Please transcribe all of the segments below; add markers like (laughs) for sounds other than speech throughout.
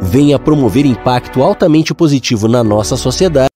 Venha promover impacto altamente positivo na nossa sociedade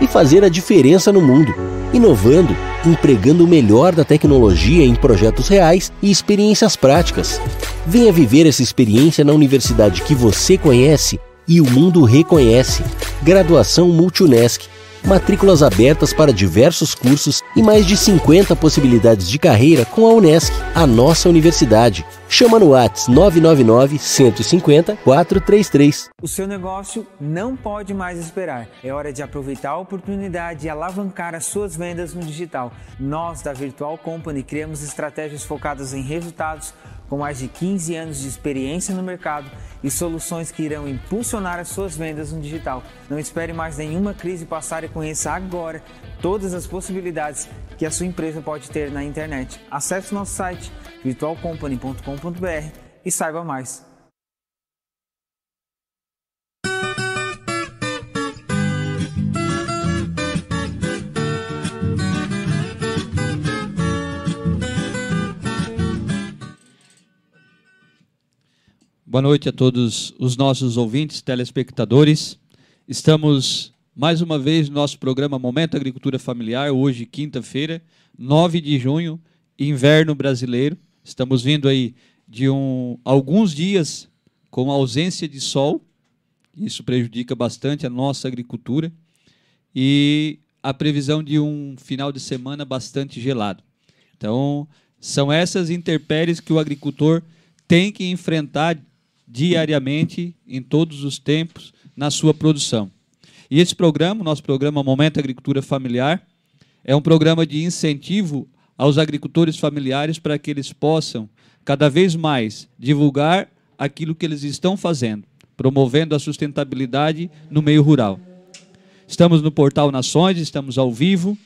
e fazer a diferença no mundo, inovando, empregando o melhor da tecnologia em projetos reais e experiências práticas. Venha viver essa experiência na universidade que você conhece e o mundo reconhece. Graduação Multunesc matrículas abertas para diversos cursos e mais de 50 possibilidades de carreira com a Unesc, a nossa universidade. Chama no Whats 999 150 433. O seu negócio não pode mais esperar. É hora de aproveitar a oportunidade e alavancar as suas vendas no digital. Nós da Virtual Company criamos estratégias focadas em resultados com mais de 15 anos de experiência no mercado e soluções que irão impulsionar as suas vendas no digital. Não espere mais nenhuma crise passar e conheça agora todas as possibilidades que a sua empresa pode ter na internet. Acesse nosso site virtualcompany.com.br e saiba mais. Boa noite a todos os nossos ouvintes, telespectadores. Estamos mais uma vez no nosso programa Momento Agricultura Familiar, hoje, quinta-feira, 9 de junho, inverno brasileiro. Estamos vindo aí de um, alguns dias com ausência de sol, isso prejudica bastante a nossa agricultura, e a previsão de um final de semana bastante gelado. Então, são essas intempéries que o agricultor tem que enfrentar diariamente, em todos os tempos, na sua produção. E esse programa, nosso programa Momento Agricultura Familiar, é um programa de incentivo aos agricultores familiares para que eles possam cada vez mais divulgar aquilo que eles estão fazendo, promovendo a sustentabilidade no meio rural. Estamos no Portal Nações, estamos ao vivo,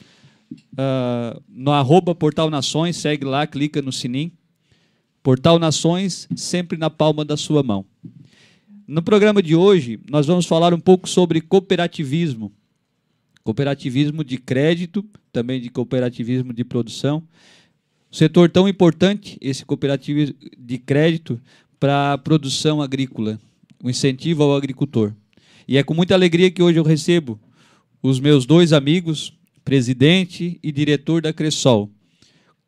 uh, no arroba Portal Nações, segue lá, clica no sininho. Portal Nações, sempre na palma da sua mão. No programa de hoje, nós vamos falar um pouco sobre cooperativismo. Cooperativismo de crédito, também de cooperativismo de produção. Um setor tão importante, esse cooperativismo de crédito, para a produção agrícola, o incentivo ao agricultor. E é com muita alegria que hoje eu recebo os meus dois amigos, presidente e diretor da Cressol,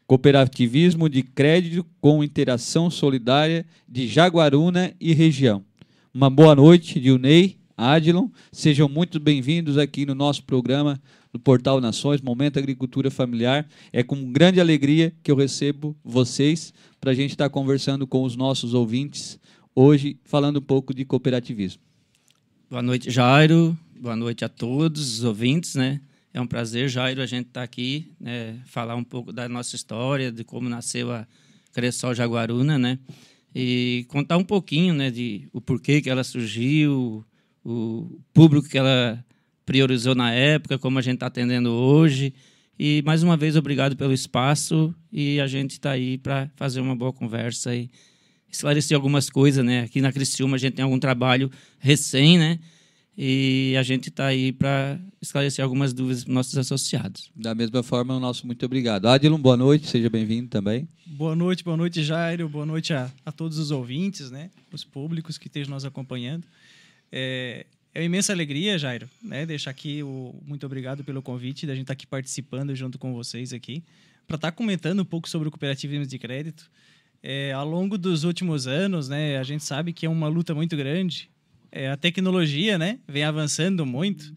Cooperativismo de Crédito com Interação Solidária de Jaguaruna e região. Uma boa noite, Dilney, Adilon. Sejam muito bem-vindos aqui no nosso programa do Portal Nações, Momento Agricultura Familiar. É com grande alegria que eu recebo vocês para a gente estar conversando com os nossos ouvintes hoje, falando um pouco de cooperativismo. Boa noite, Jairo. Boa noite a todos os ouvintes, né? É um prazer, Jairo, a gente estar tá aqui, né, falar um pouco da nossa história, de como nasceu a Cressol Jaguaruna, né? E contar um pouquinho, né, de o porquê que ela surgiu, o público que ela priorizou na época, como a gente está atendendo hoje. E mais uma vez, obrigado pelo espaço e a gente está aí para fazer uma boa conversa e esclarecer algumas coisas, né? Aqui na Criciúma a gente tem algum trabalho recém, né? E a gente está aí para esclarecer algumas dúvidas para nossos associados. Da mesma forma, o nosso muito obrigado. Adilon, boa noite, seja bem-vindo também. Boa noite, boa noite, Jairo. Boa noite a, a todos os ouvintes, né? os públicos que estejam nos acompanhando. É, é uma imensa alegria, Jairo, né? deixar aqui o muito obrigado pelo convite da gente estar tá aqui participando junto com vocês aqui, para estar tá comentando um pouco sobre o cooperativismo de crédito. É, ao longo dos últimos anos, né, a gente sabe que é uma luta muito grande é, a tecnologia, né, vem avançando muito.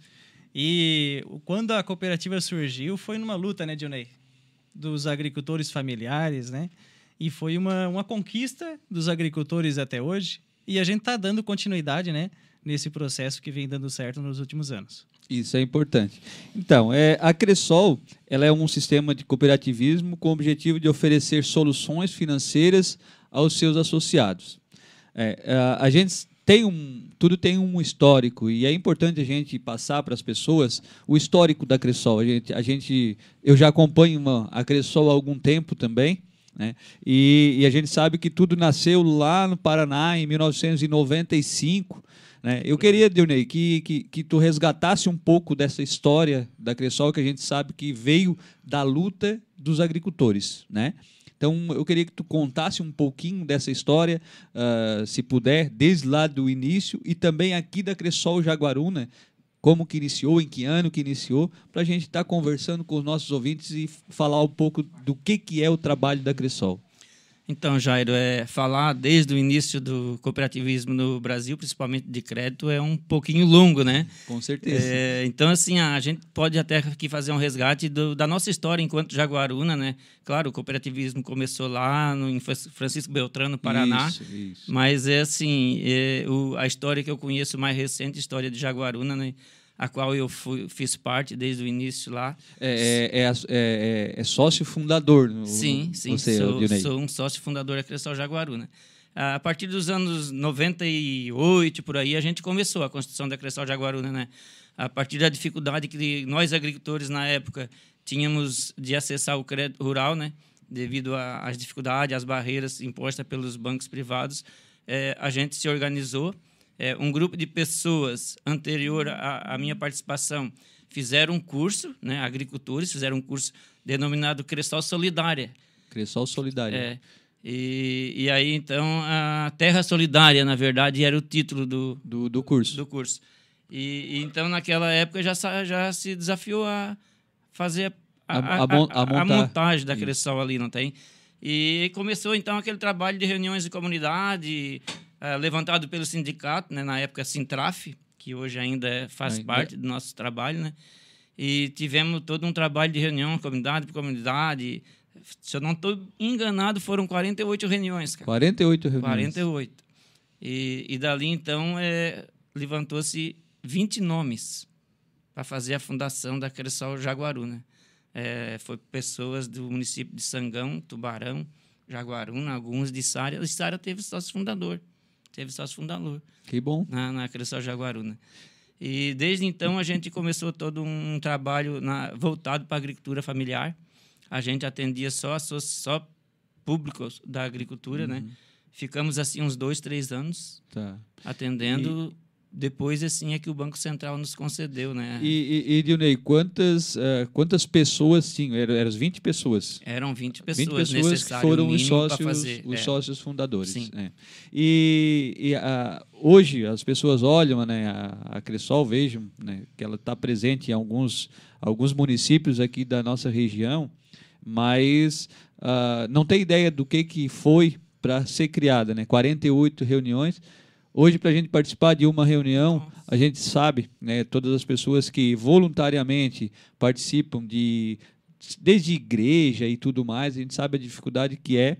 E quando a cooperativa surgiu, foi numa luta, né, Dionei? Dos agricultores familiares, né? E foi uma, uma conquista dos agricultores até hoje. E a gente está dando continuidade, né? Nesse processo que vem dando certo nos últimos anos. Isso é importante. Então, é, a Cressol ela é um sistema de cooperativismo com o objetivo de oferecer soluções financeiras aos seus associados. É, a, a gente tem um, tudo tem um histórico e é importante a gente passar para as pessoas o histórico da Cressol. A gente, a gente, eu já acompanho uma, a Cressol há algum tempo também. Né? E, e, a gente sabe que tudo nasceu lá no Paraná em 1995. Né? Eu queria, Dionei, que, que, que tu resgatasse um pouco dessa história da Cressol, que a gente sabe que veio da luta dos agricultores. Né? Então, eu queria que tu contasse um pouquinho dessa história, uh, se puder, desde lá do início, e também aqui da Cressol Jaguaruna, como que iniciou, em que ano que iniciou, para a gente estar tá conversando com os nossos ouvintes e falar um pouco do que, que é o trabalho da Cressol. Então, Jairo, é, falar desde o início do cooperativismo no Brasil, principalmente de crédito, é um pouquinho longo, né? Com certeza. É, então, assim, a gente pode até aqui fazer um resgate do, da nossa história enquanto Jaguaruna, né? Claro, o cooperativismo começou lá no, em Francisco Beltrano, Paraná. Isso, isso. Mas, é assim, é, o, a história que eu conheço mais recente, a história de Jaguaruna, né? A qual eu fui, fiz parte desde o início lá. É, é, é, é, é sócio fundador. No, sim, sim. Você, sou, sou, um sócio fundador da Cressol Jaguaruna. A partir dos anos 98, por aí, a gente começou a construção da Cressol Jaguaruna, né? A partir da dificuldade que nós, agricultores, na época, tínhamos de acessar o crédito rural, né? Devido às dificuldades, às barreiras impostas pelos bancos privados, é, a gente se organizou é, um grupo de pessoas anterior à, à, minha participação fizeram um curso, né, agricultores fizeram um curso denominado Cressol Solidária. Cressol Solidária. É, e, e aí, então, a Terra Solidária, na verdade, era o título do, do, do curso. Do curso. E, e, então, naquela época, já, já se desafiou a fazer a, a, a, a montagem da Cressol ali, não tem? E começou, então, aquele trabalho de reuniões de comunidade, uh, levantado pelo sindicato, né, na época Sintraf, que hoje ainda é, faz ainda. parte do nosso trabalho, né? E tivemos todo um trabalho de reunião, comunidade por comunidade. Se eu não estou enganado, foram 48 reuniões. Cara. 48 reuniões. 48. E, e dali, então, é, levantou-se 20 nomes para fazer a fundação da Cressol Jaguaruna. Né? É, foi pessoas do município de Sangão, Tubarão, Jaguaruna, alguns de Sária. E Sária teve sócio fundador teve sócio fundador. Que bom. Na, na Cressol Jaguaruna. E desde então a gente começou todo um trabalho na, voltado para a agricultura familiar. A gente atendia só, só, só públicos da agricultura, né? uhum. né? Ficamos assim uns dois, três anos tá. atendendo depois assim é que o Banco Central nos concedeu, né? E, e, e Dionei, quantas, uh, quantas pessoas tinham? Eram, eram 20 pessoas? Eram 20 pessoas, 20 pessoas que foram os sócios, fazer, os é. sócios fundadores. Sim. É. E, e uh, hoje as pessoas olham né, a, a Cressol, vejam né, que ela está presente em alguns, alguns municípios aqui da nossa região, mas uh, não tem ideia do que, que foi para ser criada, né? 48 reuniões, Hoje, para a gente participar de uma reunião, a gente sabe, né, todas as pessoas que voluntariamente participam de desde igreja e tudo mais, a gente sabe a dificuldade que é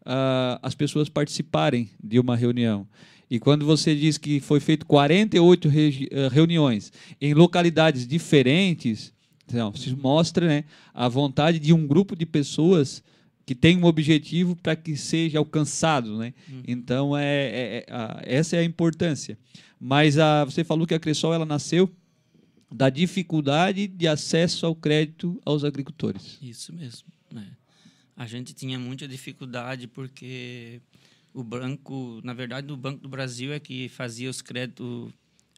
uh, as pessoas participarem de uma reunião. E quando você diz que foi feito 48 eh, reuniões em localidades diferentes, então, se mostra né, a vontade de um grupo de pessoas que tem um objetivo para que seja alcançado, né? Hum. Então é, é, é a, essa é a importância. Mas a, você falou que a Cressol ela nasceu da dificuldade de acesso ao crédito aos agricultores. Isso mesmo. Né? A gente tinha muita dificuldade porque o banco, na verdade, o Banco do Brasil é que fazia os créditos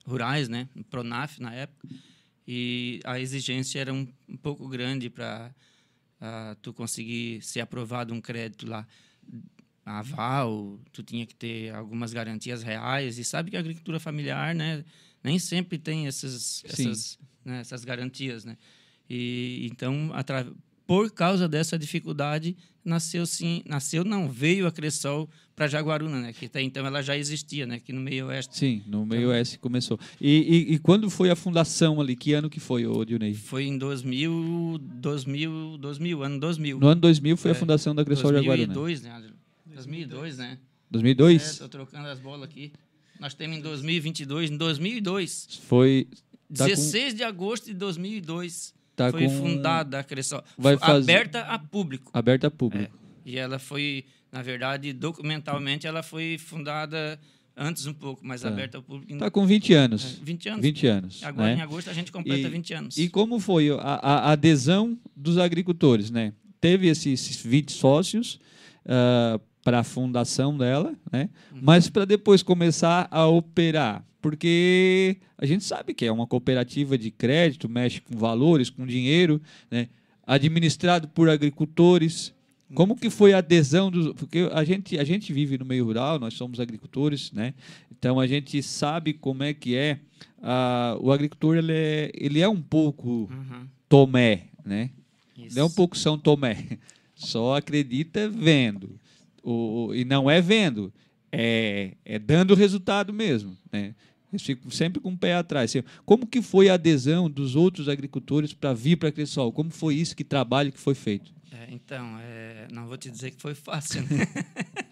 rurais, né? O Pronaf na época, e a exigência era um, um pouco grande para uh, tu conseguir ser aprovado um crédito lá aval, tu tinha que ter algumas garantias reais e sabe que a agricultura familiar, né, nem sempre tem essas essas, né, essas garantias, né? E então por causa dessa dificuldade, nasceu sim, nasceu não, veio a Cressol para Jaguaruna, né? Que até então ela já existia, né? Aqui no meio oeste. Sim, no meio então, oeste começou. E, e, e, quando foi a fundação ali? Que ano que foi, o Dionei? Foi em 2000, 2000, 2000, ano 2000. No ano 2000 foi é, a fundação da Cressol 2002, Jaguaruna. 2002, né? 2002, né? 2002? É, tô trocando as bolas aqui. Nós temos em 2022, em 2002. Foi tá 16 com... de agosto de 2002 Tá foi com... fundada a Cressol. Vai fazer... Aberta a público. Aberta a público. É. E ela foi, na verdade, documentalmente, ela foi fundada antes um pouco mais Tá. aberta ao público. Está com 20 anos. É, 20 anos. 20 anos. Agora, né? em agosto, a gente completa E- 20 anos. E como foi a, a adesão dos agricultores, né? Teve esses, esses 20 sócios para a fundação dela, né? Uhum. Mas para depois começar a operar, porque a gente sabe que é uma cooperativa de crédito, mexe com valores, com dinheiro, né? Administrado por agricultores. Como que foi a adesão dos, porque a gente a gente vive no meio rural, nós somos agricultores, né? Então a gente sabe como é que é ah, o agricultor ele é, ele é um pouco Uhum. Tomé, né? Isso. Não é um pouco São Tomé. (laughs) Só acredita vendo. O, o- e não é vendo, é, é dando resultado mesmo. Né? Eles ficam sempre com o pé atrás. Assim, Como que foi a adesão dos outros agricultores para vir para Cressol? Como foi isso, que trabalho que foi feito? É, então, é, não vou te dizer que foi fácil. Né? (laughs)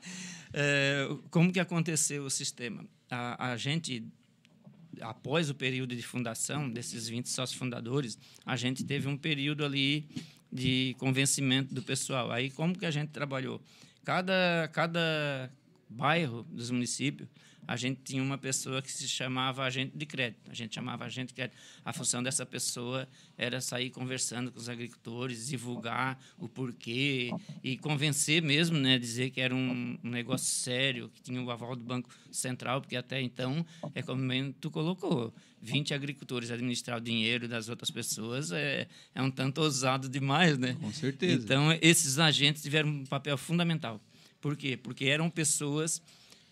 É, como que aconteceu o sistema? A, a gente, após o período de fundação desses 20 sócios fundadores, a gente teve um período ali de convencimento do pessoal. Aí, como que a gente trabalhou? Cada, cada bairro dos municípios, a gente tinha uma pessoa que se chamava agente de crédito. A gente chamava agente de crédito. A função dessa pessoa era sair conversando com os agricultores, divulgar o porquê e convencer mesmo, né, dizer que era um, um negócio sério, que tinha o aval do Banco Central, porque até então, é como tu colocou, 20 agricultores administrar o dinheiro das outras pessoas é, é um tanto ousado demais, né? Com certeza. Então, esses agentes tiveram um papel fundamental. Por quê? Porque eram pessoas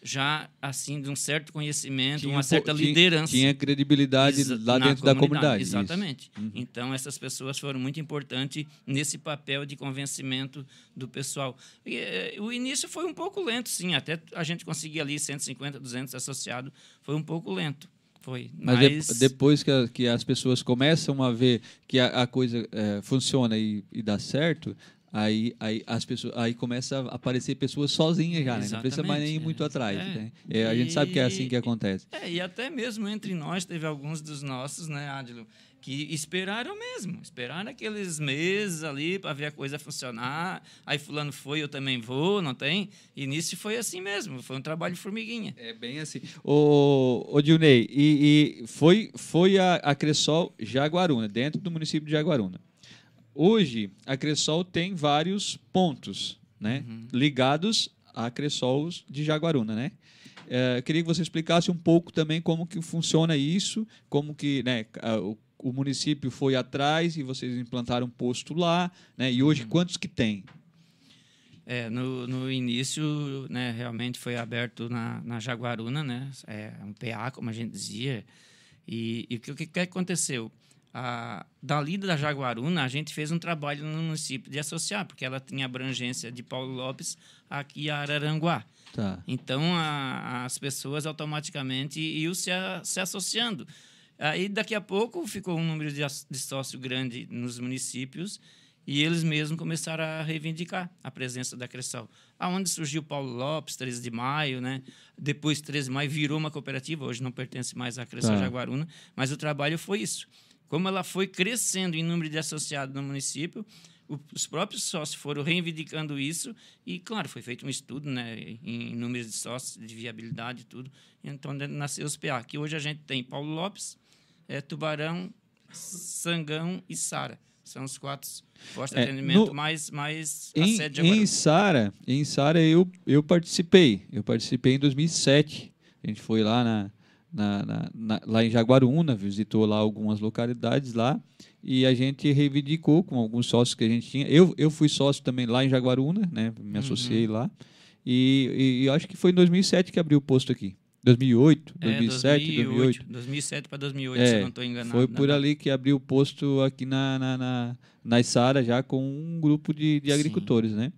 já assim de um certo conhecimento, Tinha uma um certa liderança. Tinha credibilidade Exa- lá dentro da comunidade. isso. Uhum. Exatamente. Então, essas pessoas foram muito importantes nesse papel de convencimento do pessoal. E, eh, o início foi um pouco lento, sim. Até a gente conseguir ali 150, 200 associados, foi um pouco lento. Foi. Mas, de- Mas, depois que, a- que as pessoas começam a ver que a, a coisa eh, funciona e, e dá certo, aí, aí, as pessoas, aí começa a aparecer pessoas sozinhas já, né? Não precisa mais nem ir muito é. atrás. É. né? A gente sabe que é assim que acontece. É, e até mesmo entre nós, teve alguns dos nossos, né, Adilo, que esperaram mesmo. Esperaram aqueles meses ali para ver a coisa funcionar. Aí fulano foi, eu também vou, não tem? E nisso foi assim mesmo, foi um trabalho formiguinha. É bem assim. Ô, ô Dilney, e, e foi, foi a, a Cressol Jaguaruna, dentro do município de Jaguaruna. Hoje, a Cressol tem vários pontos né, ligados a Cressols de Jaguaruna, né? É, queria que você explicasse um pouco também como que funciona isso, como que né, a- o, o município foi atrás e vocês implantaram um posto lá, né? E hoje quantos que tem? É, no, no início, né, realmente foi aberto na, na Jaguaruna, né, é um PA, como a gente dizia. E, e o que que aconteceu? A, dali da Jaguaruna, a gente fez um trabalho no município de associar, porque ela tinha abrangência de Paulo Lopes aqui a Araranguá. Tá. Então, a- as pessoas automaticamente iam se, a- se associando. Aí, daqui a pouco, ficou um número de, de sócio grande nos municípios e eles mesmos começaram a reivindicar a presença da Cressol. Aonde surgiu Paulo Lopes, 13 de maio, né? Depois, 13 de maio, virou uma cooperativa, hoje não pertence mais à Cressol Tá. Jaguaruna, mas o trabalho foi isso. Como ela foi crescendo em número de associados no município, os próprios sócios foram reivindicando isso e, claro, foi feito um estudo né, em números de sócios, de viabilidade e tudo. Então, né, nasceu os PA, que hoje a gente tem Paulo Lopes, eh, Tubarão, Sangão e Sara. São os quatro postos de É, atendimento no- mais, mais a Em, sede de em. Sara, em Sara eu, eu participei. Eu participei em 2007. A gente foi lá na, na- na- na- lá em Jaguaruna, visitou lá algumas localidades lá e a gente reivindicou com alguns sócios que a gente tinha. Eu, eu fui sócio também lá em Jaguaruna, né? Me associei lá. E, e- e eu acho que foi em 2007 que abriu o posto aqui. 2008, É, 2007, 2008. 2007 para 2008, É, se eu não estou enganado. Foi né? por ali que abriu o posto aqui na, na, na, na já com um grupo de, de Sim. agricultores, né?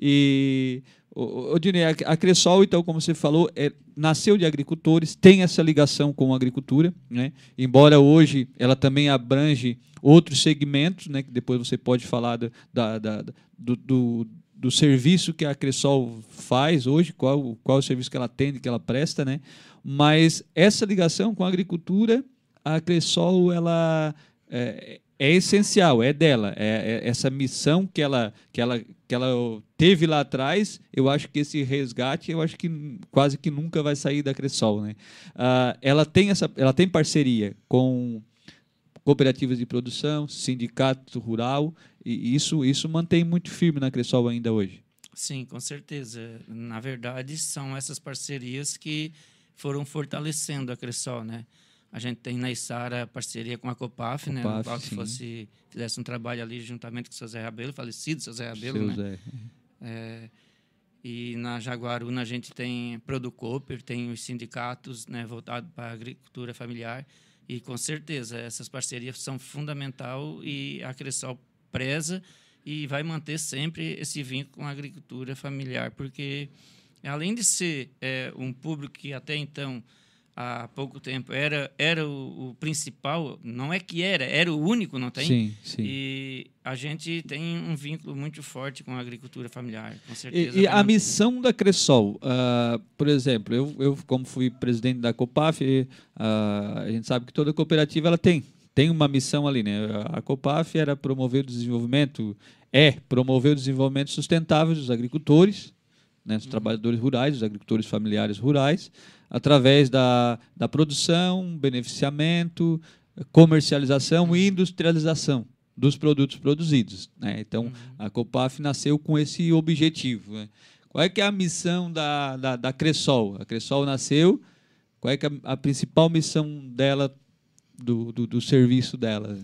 E, o, o, Dinei, a, a Cressol, então, como você falou, é, nasceu de agricultores, tem essa ligação com a agricultura, né? Embora hoje ela também abrange outros segmentos, né? Que depois você pode falar da, da, da- do, do, do serviço que a Cressol faz hoje, qual, qual o serviço que ela atende, que ela presta, né? Mas essa ligação com a agricultura, a Cressol, ela, é, é essencial, é dela. É, é, essa missão que ela, que, ela, que ela teve lá atrás, eu acho que esse resgate, eu acho que quase que nunca vai sair da Cressol. Né? Uh, ela, tem essa, ela tem parceria com cooperativas de produção, sindicato rural, e isso, isso mantém muito firme na Cressol ainda hoje. Sim, com certeza. Na verdade, são essas parcerias que foram fortalecendo a Cressol, né? A gente tem na Isara parceria com a Copaf, Copaf né? Qual que fosse, fizesse um trabalho ali juntamente com o seu Zé Rabelo, falecido seu Zé Rabelo, seu né? Zé. É, e na Jaguaruna a gente tem Producoper, tem os sindicatos né, voltados para a agricultura familiar. E com certeza essas parcerias são fundamental e a Cressol preza e vai manter sempre esse vínculo com a agricultura familiar, porque além de ser é, um público que até então há pouco tempo era era o, o, principal não é que era era o único não tem sim, sim. e a gente tem um vínculo muito forte com a agricultura familiar com certeza e, e a missão da Cressol uh, por exemplo eu, eu como fui presidente da Copaf uh, a gente sabe que toda cooperativa ela tem tem uma missão ali né a Copaf era promover o desenvolvimento é promover o desenvolvimento sustentável dos agricultores né, dos uhum. trabalhadores rurais, dos agricultores familiares rurais, através da, da produção, beneficiamento, comercialização e industrialização dos produtos produzidos. Né? Então, uhum. a Copaf nasceu com esse objetivo. Né? Qual é que é a missão da, da, da Cressol? A Cressol nasceu, qual é que é a, principal missão dela, do, do, do serviço dela?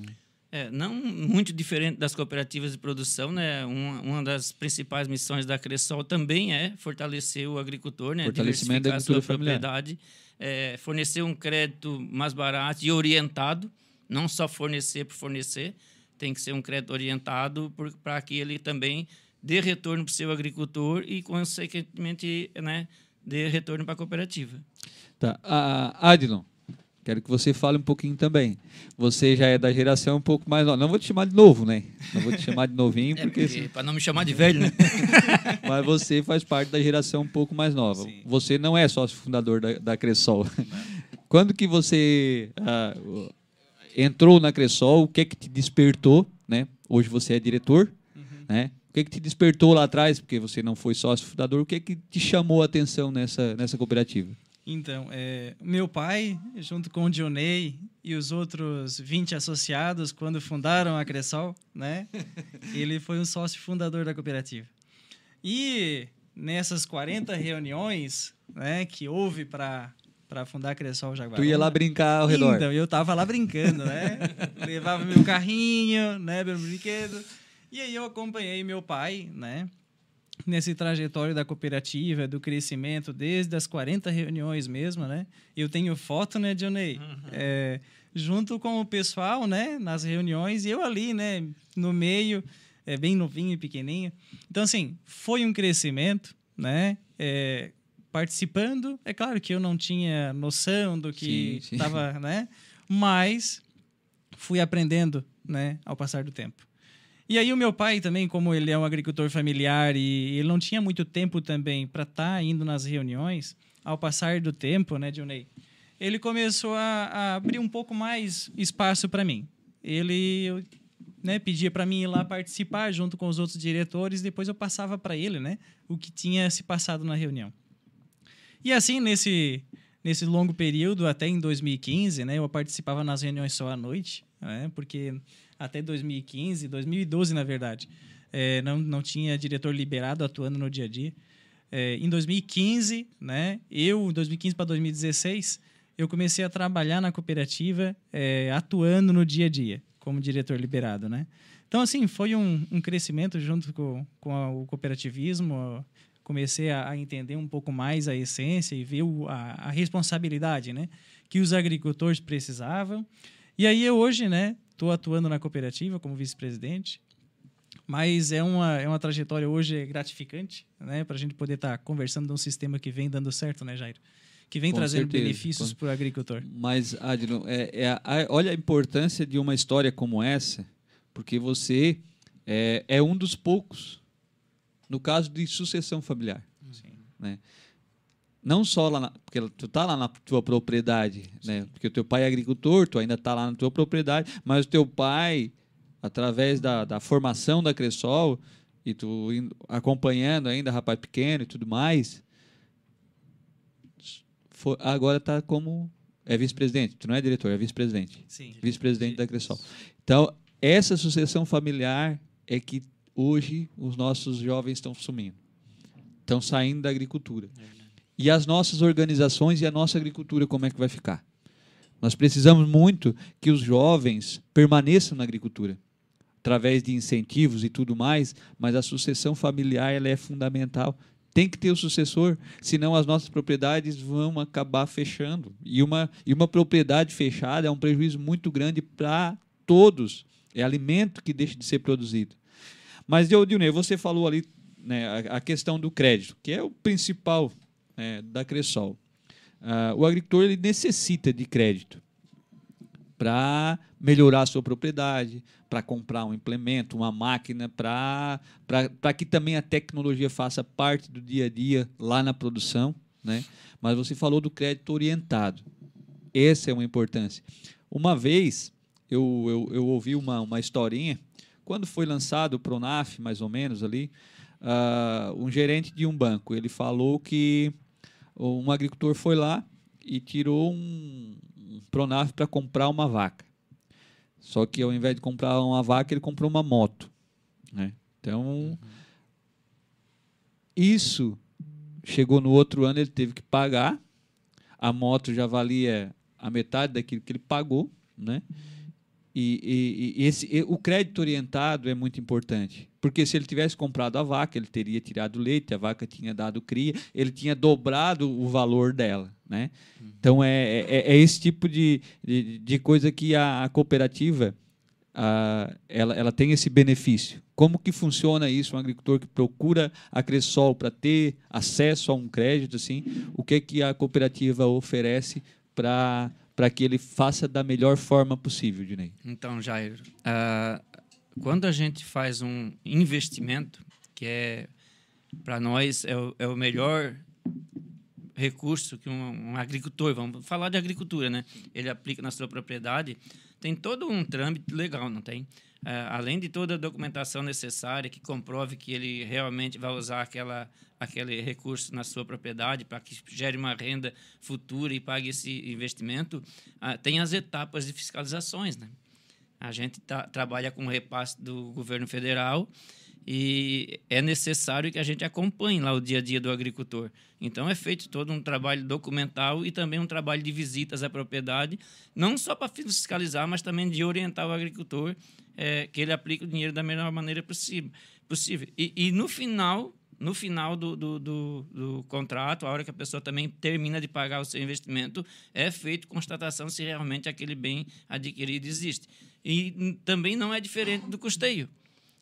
É, não muito diferente das cooperativas de produção, né? Uma, uma das principais missões da Cressol também é fortalecer o agricultor, né? Fortalecimento da agricultura sua propriedade, é, fornecer um crédito mais barato e orientado, não só fornecer por fornecer, tem que ser um crédito orientado para que ele também dê retorno para o seu agricultor e, consequentemente, né, dê retorno para a cooperativa. Tá. Uh, Adilon, Quero que você fale um pouquinho também. Você já é da geração um pouco mais nova. Não vou te chamar de novo, né? Não vou te chamar de novinho, (laughs) é porque. porque para não me chamar de velho, né? (laughs) Mas você faz parte da geração um pouco mais nova. Sim. Você não é sócio fundador da, da Cressol. Quando que você ah, entrou na Cressol, o que é que te despertou, né? Hoje você é diretor, uhum. né? O que é que te despertou lá atrás, porque você não foi sócio fundador, o que é que te chamou a atenção nessa, nessa cooperativa? Então, é, meu pai, junto com o Dionei e os outros 20 associados, quando fundaram a Cressol, né? (laughs) ele foi um sócio fundador da cooperativa. E nessas 40 reuniões né, que houve para para fundar a Cressol Jaguarão. Tu ia lá brincar ao redor. Então, eu tava lá brincando, né? (laughs) Levava meu carrinho, né, meu brinquedo. E aí eu acompanhei meu pai, né? Nesse trajetório da cooperativa, do crescimento, desde as 40 reuniões mesmo, né? Eu tenho foto, né, Johnny? Uhum. É, junto com o pessoal, né, nas reuniões, e eu ali, né, no meio, é, bem novinho e pequenininho. Então, assim, foi um crescimento, né? É, participando, é claro que eu não tinha noção do que estava, né? Mas fui aprendendo, né, ao passar do tempo. E aí o meu pai também, como ele é um agricultor familiar e ele não tinha muito tempo também para estar tá indo nas reuniões, ao passar do tempo, né, Dionei, ele começou a, a abrir um pouco mais espaço para mim. Ele né, pedia para mim ir lá participar junto com os outros diretores, depois eu passava para ele, né, o que tinha se passado na reunião. E assim, nesse nesse longo período, até em 2015, né, eu participava nas reuniões só à noite, né, porque até 2015, 2012 na verdade, é, não, não tinha diretor liberado atuando no dia a dia. É, em 2015, né, eu, em 2015 para 2016, eu comecei a trabalhar na cooperativa, é, atuando no dia a dia, como diretor liberado, né? Então, assim, foi um, um crescimento junto com, com a, o cooperativismo. Comecei a, a, entender um pouco mais a essência e ver o, a, a responsabilidade, né? Que os agricultores precisavam. E aí, eu hoje, né? Estou atuando na cooperativa como vice-presidente, mas é uma, é uma trajetória hoje gratificante, né? Para a gente poder estar tá conversando de um sistema que vem dando certo, né, Jairo? Que vem Com trazendo certeza. benefícios para o agricultor. Mas, Adilon, é, é a, olha a importância de uma história como essa, porque você é, é um dos poucos, no caso de sucessão familiar. Sim. Né? Não só lá, na, porque tu tá lá na tua propriedade, né? Porque o teu pai é agricultor, tu ainda tá lá na tua propriedade, mas o teu pai através da, da formação da Cressol, e tu indo, acompanhando ainda rapaz pequeno e tudo mais, for, agora está como é vice-presidente, tu não é diretor, é vice-presidente. Sim. Vice-presidente da Cressol. Então, essa sucessão familiar é que hoje os nossos jovens estão sumindo. Estão saindo da agricultura. E as nossas organizações e a nossa agricultura, como é que vai ficar? Nós precisamos muito que os jovens permaneçam na agricultura, através de incentivos e tudo mais, mas a sucessão familiar ela é fundamental. Tem que ter o sucessor, senão as nossas propriedades vão acabar fechando. E uma, e uma propriedade fechada é um prejuízo muito grande para todos. É alimento que deixa de ser produzido. Mas, Dildinei, você falou ali né, a, a, questão do crédito, que é o principal né, da Cressol. Uh, o agricultor ele necessita de crédito para melhorar a sua propriedade, para comprar um implemento, uma máquina, para que também a tecnologia faça parte do dia a dia lá na produção. Né? Mas você falou do crédito orientado. Essa é uma importância. Uma vez eu, eu, eu ouvi uma, uma historinha, quando foi lançado o Pronaf, mais ou menos ali, uh, um gerente de um banco, ele falou que um agricultor foi lá e tirou um, um Pronaf para comprar uma vaca. Só que ao invés de comprar uma vaca, ele comprou uma moto. Né? Então, uhum. isso chegou no outro ano, ele teve que pagar. A moto já valia a metade daquilo que ele pagou. Né? E, e, e esse, e, o crédito orientado é muito importante. Porque se ele tivesse comprado a vaca, ele teria tirado leite, a vaca tinha dado cria, ele tinha dobrado o valor dela. Né? Uhum. Então, é, é, é, esse tipo de, de, de coisa que a, a cooperativa a, ela, ela tem esse benefício. Como que funciona isso? Um agricultor que procura a Cressol para ter acesso a um crédito, assim, o que, que a cooperativa oferece para para que ele faça da melhor forma possível, Dinei. Então, Jair, uh, quando a gente faz um investimento, que é para nós é o, é o, melhor recurso que um, um, agricultor, vamos falar de agricultura, né? Ele aplica na sua propriedade, tem todo um trâmite legal, não tem? Uh, além de toda a documentação necessária que comprove que ele realmente vai usar aquela, aquele recurso na sua propriedade para que gere uma renda futura e pague esse investimento, uh, tem as etapas de fiscalizações. Né? A gente tá, trabalha com repasse do governo federal e é necessário que a gente acompanhe lá o dia a dia do agricultor. Então é feito todo um trabalho documental e também um trabalho de visitas à propriedade, não só para fiscalizar, mas também de orientar o agricultor é, que ele aplique o dinheiro da melhor maneira possível. possível. E, e no final, no final do, do, do, do, contrato, a hora que a pessoa também termina de pagar o seu investimento, é feito constatação se realmente aquele bem adquirido existe. E também não é diferente do custeio.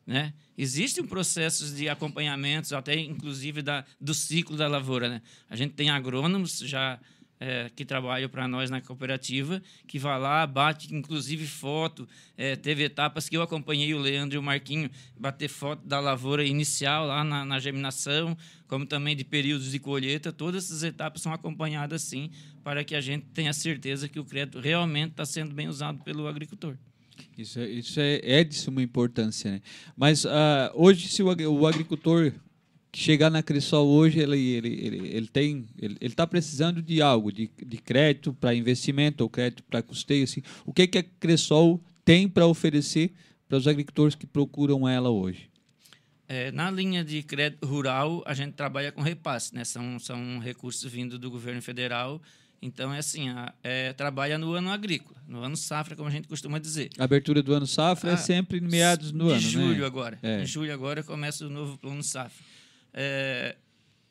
Né? Existem processos de acompanhamentos, até inclusive da, do ciclo da lavoura. Né? A gente tem agrônomos já é, que trabalham para nós na cooperativa, que vai lá, bate inclusive foto. É, teve etapas que eu acompanhei o Leandro e o Marquinho bater foto da lavoura inicial lá na, na germinação, como também de períodos de colheita. Todas essas etapas são acompanhadas sim, para que a gente tenha certeza que o crédito realmente está sendo bem usado pelo agricultor. Isso, é, isso é, é de suma importância. Né? Mas uh, hoje, se o, o agricultor chegar na Cressol hoje, ele, ele, ele, ele tem, ele está precisando de algo, de, de crédito para investimento ou crédito para custeio. Assim. O que, que a Cressol tem para oferecer para os agricultores que procuram ela hoje? É, na linha de crédito rural, a gente trabalha com repasse, né? São, são recursos vindos do governo federal então, é assim, é, trabalha no ano agrícola, no ano safra, como a gente costuma dizer. A abertura do ano safra é ah, é sempre meados do ano, Em julho né? agora. É. Em julho agora começa o novo plano safra. É,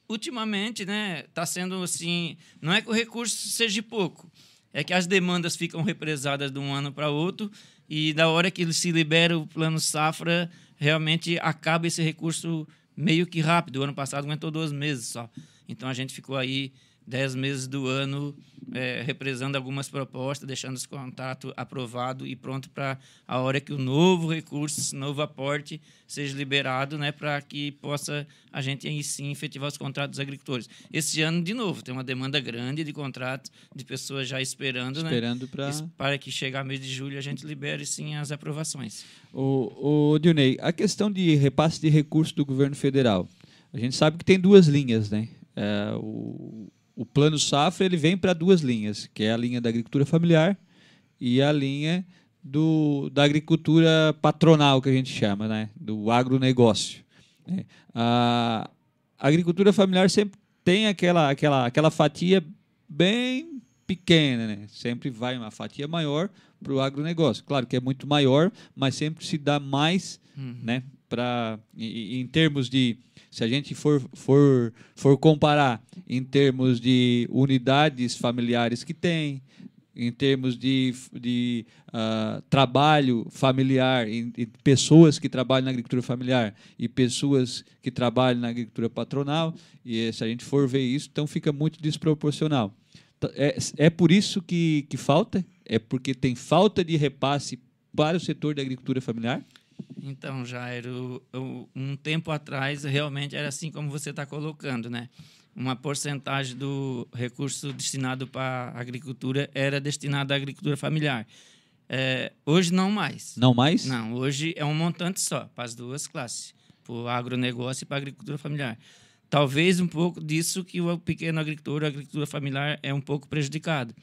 ultimamente, né, está sendo assim, não é que o recurso seja pouco, é que as demandas ficam represadas de um ano para outro e da hora que se libera o plano safra, realmente acaba esse recurso meio que rápido. O ano passado aguentou dois meses só. Então, a gente ficou aí dez meses do ano é, represando algumas propostas, deixando esse contrato aprovado e pronto para a hora que o novo recurso, esse novo aporte seja liberado, né, para que possa a gente aí sim efetivar os contratos dos agricultores. Esse ano, de novo, tem uma demanda grande de contratos, de pessoas já esperando, esperando né, pra... para que chegar mês de julho a gente libere sim as aprovações. O, o Dionei, a questão de repasse de recursos do governo federal, a gente sabe que tem duas linhas, né? É, o, o plano safra ele vem para duas linhas, que é a linha da agricultura familiar e a linha do, da agricultura patronal, que a gente chama, né? do agronegócio. Né? A, a agricultura familiar sempre tem aquela, aquela, aquela fatia bem pequena, né? sempre vai uma fatia maior para o agronegócio. Claro que é muito maior, mas sempre se dá mais uhum. né? Pra, em, em termos de se a gente for, for, for comparar em termos de unidades familiares que tem, em termos de, de uh, trabalho familiar, em, pessoas que trabalham na agricultura familiar e pessoas que trabalham na agricultura patronal, e se a gente for ver isso, então fica muito desproporcional. É, é por isso que, que falta? É porque tem falta de repasse para o setor da agricultura familiar? Então, Jairo, um tempo atrás realmente era assim como você está colocando, né? Uma porcentagem do recurso destinado para a agricultura era destinado à agricultura familiar. É, hoje não mais. Não mais? Não, hoje é um montante só para as duas classes, para o agronegócio e para a agricultura familiar. Talvez um pouco disso que o pequeno agricultor, a agricultura familiar é um pouco prejudicado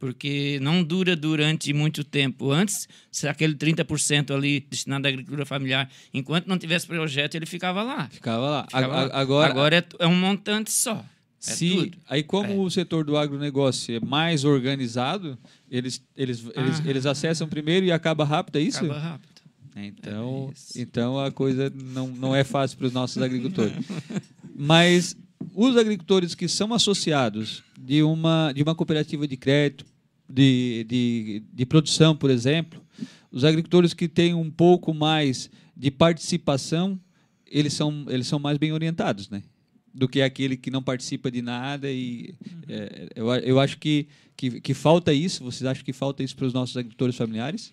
porque não dura durante muito tempo. Antes, aquele 30% ali destinado à agricultura familiar, enquanto não tivesse projeto, ele ficava lá. Ficava lá. Ficava a, lá. Agora, agora é, é, um montante só. É se, tudo. Aí, como é. o setor do agronegócio é mais organizado, eles, eles, ah. eles, eles acessam primeiro e acaba rápido, é isso? Acaba rápido. Então, é então a coisa não, não é fácil para os nossos agricultores. (laughs) Mas os agricultores que são associados de uma, de uma cooperativa de crédito, de, de, de produção, por exemplo, os agricultores que têm um pouco mais de participação, eles são, eles são mais bem orientados, né? do que aquele que não participa de nada e é, eu, eu acho que, que, que falta isso. Vocês acham que falta isso para os nossos agricultores familiares?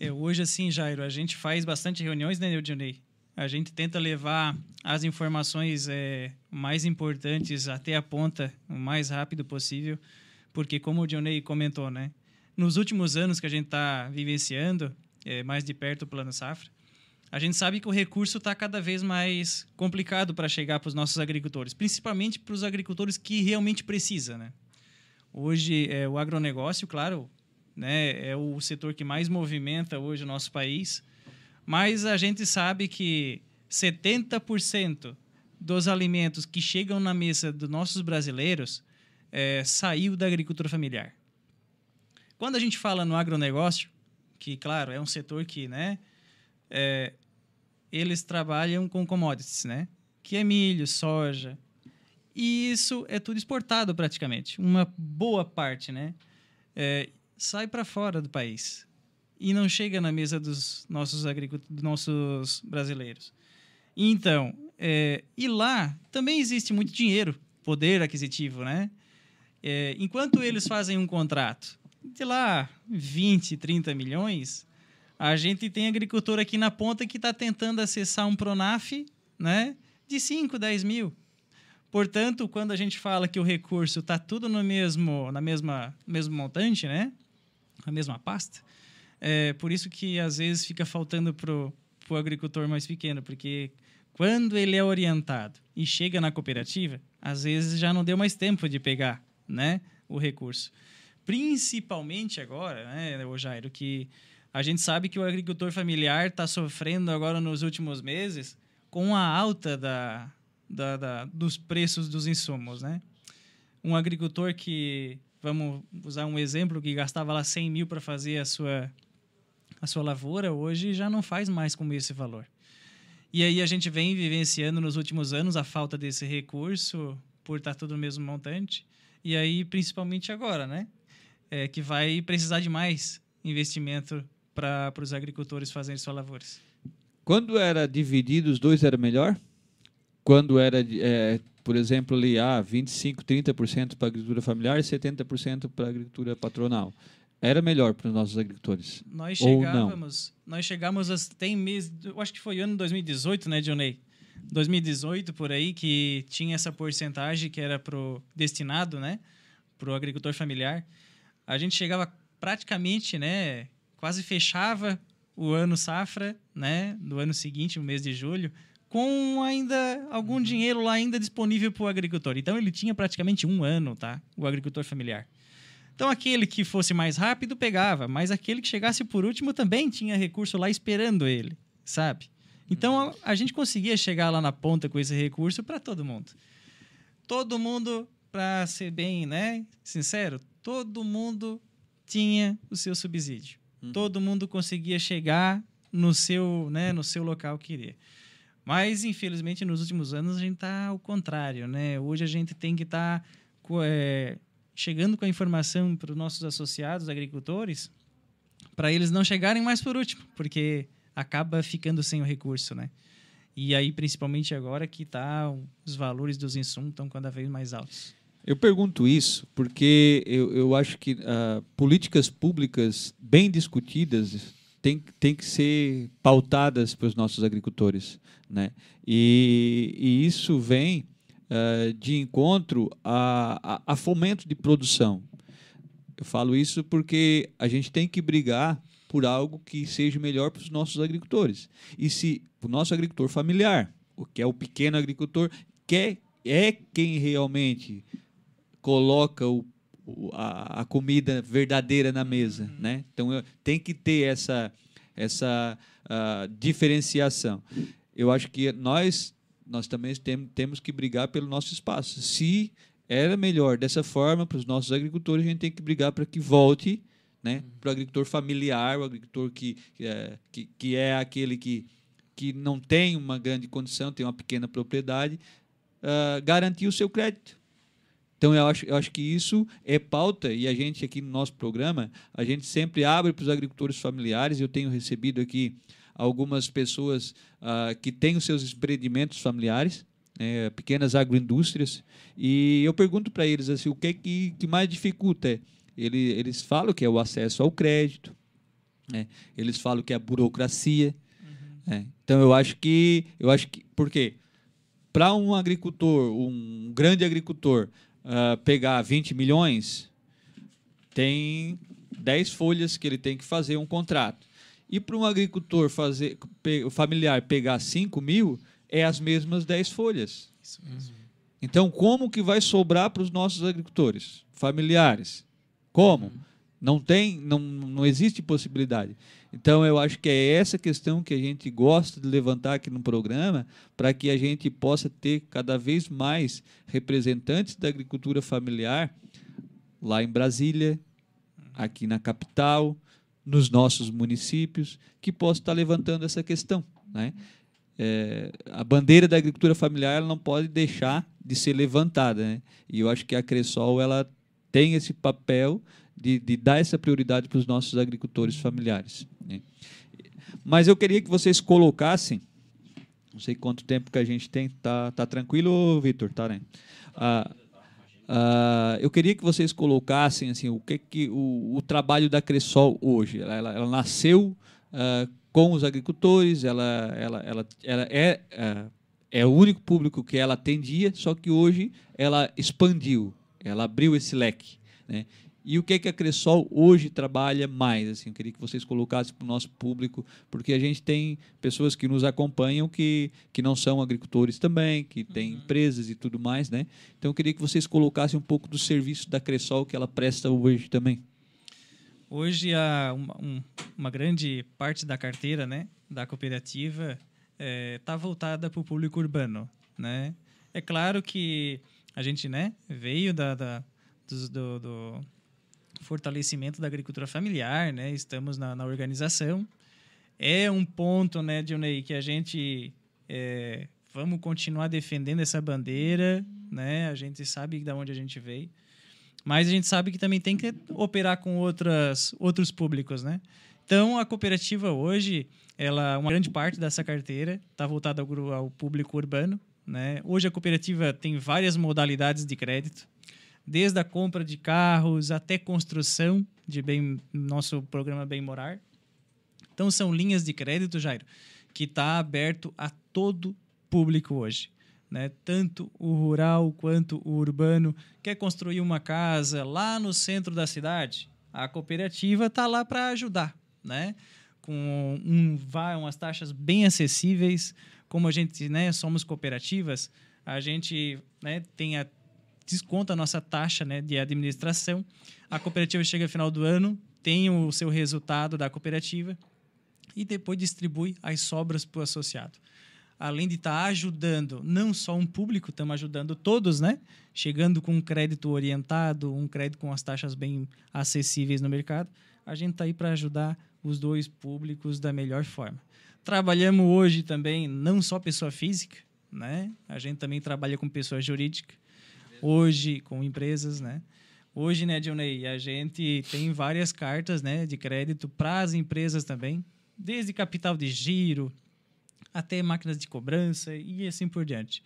É, hoje assim Jairo a gente faz bastante reuniões né Eudionei a gente tenta levar as informações é, mais importantes até a ponta o mais rápido possível porque como o Dionei comentou, né, nos últimos anos que a gente está vivenciando é, mais de perto o Plano Safra, a gente sabe que o recurso está cada vez mais complicado para chegar para os nossos agricultores, principalmente para os agricultores que realmente precisa, né? Hoje, é, o agronegócio, claro, né, é o setor que mais movimenta hoje o nosso país, mas a gente sabe que 70% dos alimentos que chegam na mesa dos nossos brasileiros é, saiu da agricultura familiar. Quando a gente fala no agronegócio, que, claro, é um setor que, né, é, eles trabalham com commodities, né, que é milho, soja, e isso é tudo exportado praticamente. Uma boa parte, né, é, sai para fora do país e não chega na mesa dos nossos agricultores, dos nossos brasileiros. Então, é, e lá também existe muito dinheiro, poder aquisitivo, né? É, enquanto eles fazem um contrato de lá 20, 30 milhões, a gente tem agricultor aqui na ponta que está tentando acessar um Pronaf né, de 5, 10 mil. Portanto, quando a gente fala que o recurso está tudo no mesmo, na mesma mesmo montante, né, a mesma pasta, é por isso que às vezes fica faltando para o agricultor mais pequeno, porque quando ele é orientado e chega na cooperativa, às vezes já não deu mais tempo de pegar né, o recurso. Principalmente agora, né, o Jairo, que a gente sabe que o agricultor familiar está sofrendo agora nos últimos meses com a alta da, da, da, dos preços dos insumos, né? Um agricultor que, vamos usar um exemplo, que gastava lá 100 mil para fazer a sua, a sua lavoura, hoje já não faz mais com esse valor. E aí a gente vem vivenciando nos últimos anos a falta desse recurso por estar tá tudo no mesmo montante. E aí, principalmente agora, né? É, que vai precisar de mais investimento para os agricultores fazerem suas lavouras. Quando era dividido, os dois era melhor? Quando era. É, por exemplo, ali, ah, 25, 30% para agricultura familiar e 70% para agricultura patronal. Era melhor para os nossos agricultores. Nós chegávamos, nós chegamos a, tem mês, eu acho que foi ano 2018, né, Johnny? 2018 por aí que tinha essa porcentagem que era pro destinado, né, pro agricultor familiar. A gente chegava praticamente, né, quase fechava o ano safra, né, do ano seguinte, no mês de julho, com ainda algum dinheiro lá ainda disponível para o agricultor. Então ele tinha praticamente um ano, tá? O agricultor familiar. Então aquele que fosse mais rápido pegava, mas aquele que chegasse por último também tinha recurso lá esperando ele, sabe? Então a, a gente conseguia chegar lá na ponta com esse recurso para todo mundo. Todo mundo, para ser bem, né, sincero, todo mundo tinha o seu subsídio. Todo mundo conseguia chegar no seu, né, no seu local que queria. Mas, infelizmente, nos últimos anos a gente está ao contrário, né? Hoje a gente tem que estar tá, é, chegando com a informação para os nossos associados agricultores, para eles não chegarem mais por último, porque acaba ficando sem o recurso, né? E aí, principalmente agora que tá, os valores dos insumos estão cada vez mais altos. Eu pergunto isso porque eu, eu acho que uh, políticas públicas bem discutidas tem, tem que ser pautadas para os nossos agricultores. Né? E, e isso vem uh, de encontro a, a, a, fomento de produção. Eu falo isso porque a gente tem que brigar por algo que seja melhor para os nossos agricultores. E se o nosso agricultor familiar, o que é o pequeno agricultor, quer, é quem realmente coloca o a, a comida verdadeira na mesa, uhum. né? Então eu, tem que ter essa essa uh, diferenciação. Eu acho que nós nós também tem, temos que brigar pelo nosso espaço. Se era melhor dessa forma para os nossos agricultores, a gente tem que brigar para que volte, né? Uhum. Para o agricultor familiar, o agricultor que, que, é, que, que é aquele que que não tem uma grande condição, tem uma pequena propriedade, uh, garantir o seu crédito. Então, eu acho, eu acho que isso é pauta, e a gente aqui no nosso programa, a gente sempre abre para os agricultores familiares. Eu tenho recebido aqui algumas pessoas uh, que têm os seus empreendimentos familiares, né, pequenas agroindústrias, e eu pergunto para eles assim, o que, que, que mais dificulta. Ele, eles falam que é o acesso ao crédito, né, eles falam que é a burocracia. Uhum. Né, então, eu acho que. Eu acho que. Por quê? Para um agricultor, um grande agricultor, uh, pegar 20 milhões, tem 10 folhas que ele tem que fazer um contrato. E para um agricultor fazer, pe, familiar pegar 5 mil, é as mesmas 10 folhas. Isso mesmo. Então, como que vai sobrar para os nossos agricultores familiares? Como? Uhum. Não tem, não, não existe possibilidade. Então, eu acho que é essa questão que a gente gosta de levantar aqui no programa, para que a gente possa ter cada vez mais representantes da agricultura familiar lá em Brasília, aqui na capital, nos nossos municípios, que possam estar levantando essa questão. Né? É, a bandeira da agricultura familiar não pode deixar de ser levantada. Né? E eu acho que a Cressol ela tem esse papel de, de dar essa prioridade para os nossos agricultores familiares. Né? Mas eu queria que vocês colocassem, não sei quanto tempo que a gente tem, tá, tá tranquilo, Vitor? Tá, né? Ah, ah, eu queria que vocês colocassem assim, o que, que o, o trabalho da Cressol hoje. Ela, ela, ela nasceu ah, com os agricultores, ela, ela, ela, ela é, é, é o único público que ela atendia, só que hoje ela expandiu, ela abriu esse leque. Né? E o que, é que a Cressol hoje trabalha mais? Assim, eu queria que vocês colocassem para o nosso público, porque a gente tem pessoas que nos acompanham que, que não são agricultores também, que têm uhum. empresas e tudo mais, né? Então eu queria que vocês colocassem um pouco do serviço da Cressol que ela presta hoje também. Hoje a, uma, um, uma grande parte da carteira né, da cooperativa está é, tá voltada para o público urbano. Né? É claro que a gente né, veio da, da do, do, do fortalecimento da agricultura familiar, né? Estamos na, na organização. É um ponto, né, Dionei, que a gente é, vamos continuar defendendo essa bandeira, né? A gente sabe de onde a gente veio, mas a gente sabe que também tem que operar com outras, outros públicos, né? Então, a cooperativa hoje, ela uma grande parte dessa carteira está voltada ao, ao público urbano, Né? Hoje a cooperativa tem várias modalidades de crédito, desde a compra de carros até construção de bem nosso programa Bem Morar. Então são linhas de crédito, Jairo, que está aberto a todo público hoje. Né? Tanto o rural quanto o urbano quer construir uma casa lá no centro da cidade, a cooperativa está lá para ajudar, né? Com um, vai, umas taxas bem acessíveis, como a gente, né, somos cooperativas, a gente, né, tem a desconta a nossa taxa, né, de administração. A cooperativa chega no final do ano, tem o seu resultado da cooperativa e depois distribui as sobras para o associado além de estar tá ajudando não só um público, estamos ajudando todos, né? Chegando com um crédito orientado, um crédito com as taxas bem acessíveis no mercado, a gente está aí para ajudar os dois públicos da melhor forma. Trabalhamos hoje também não só pessoa física, né? A gente também trabalha com pessoa jurídica, hoje com empresas, né? Hoje, né, Johnny, a gente tem várias cartas, né, de crédito para as empresas também, desde capital de giro, até máquinas de cobrança e assim por diante.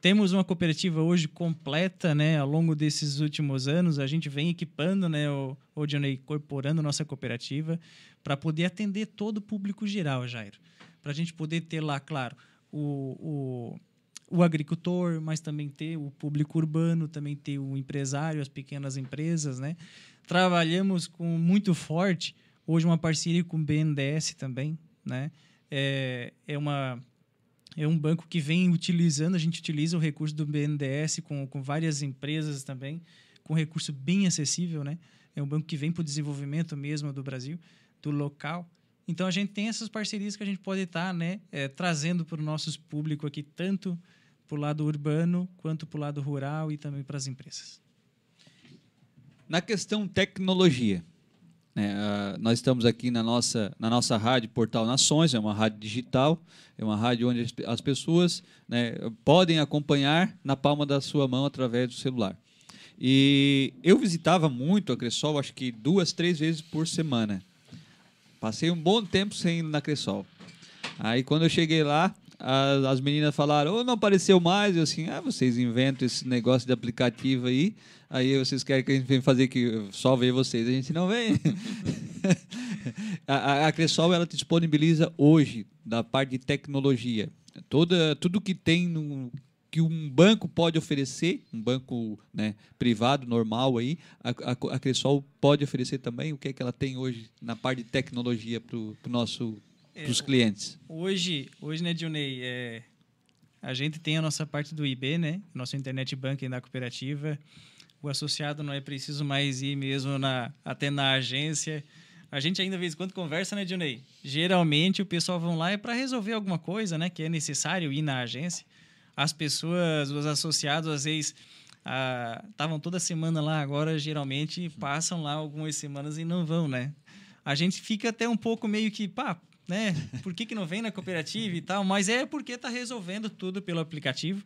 Temos uma cooperativa hoje completa, né? Ao longo desses últimos anos, a gente vem equipando, né, o, o Johnny, incorporando nossa cooperativa para poder atender todo o público geral, Jairo. Para a gente poder ter lá, claro, o, o, o agricultor, mas também ter o público urbano, também ter o empresário, as pequenas empresas, né? Trabalhamos com muito forte hoje uma parceria com o BNDES também, né? é, é, uma, é um banco que vem utilizando, a gente utiliza o recurso do BNDES com, com várias empresas também, com recurso bem acessível, né? É um banco que vem para o desenvolvimento mesmo do Brasil, do local. Então a gente tem essas parcerias que a gente pode estar, tá, né, é, trazendo para o nosso público aqui, tanto para o lado urbano quanto para o lado rural e também para as empresas. Na questão tecnologia, né? Uh, nós estamos aqui na nossa, na nossa rádio Portal Nações, é uma rádio digital, é uma rádio onde as, as pessoas né, podem acompanhar na palma da sua mão através do celular. E eu visitava muito a Cressol, acho que duas, três vezes por semana. Passei um bom tempo sem ir na Cressol. Aí quando eu cheguei lá, as, as meninas falaram, oh, não apareceu mais. Eu assim, ah, vocês inventam esse negócio de aplicativo aí, aí vocês querem que a gente venha fazer que só ver vocês, a gente não vem. (laughs) a, a Cressol, ela disponibiliza hoje, da parte de tecnologia, toda, tudo que tem no, que um banco pode oferecer, um banco né, privado, normal aí, a, a, a Cressol pode oferecer também o que é que ela tem hoje na parte de tecnologia para o nosso para os é, clientes? Hoje, hoje né, Dionei, é, a gente tem a nossa parte do IB, né? Nosso internet banking da cooperativa. O associado não é preciso mais ir mesmo na, até na agência. A gente ainda, de vez em quando, conversa, né, Dionei? Geralmente, o pessoal vão lá é para resolver alguma coisa, né? Que é necessário ir na agência. As pessoas, os associados, às vezes estavam toda semana lá, agora geralmente passam lá algumas semanas e não vão, né? A gente fica até um pouco meio que, pá, né? Por que, que não vem na cooperativa e tal? Mas é porque está resolvendo tudo pelo aplicativo.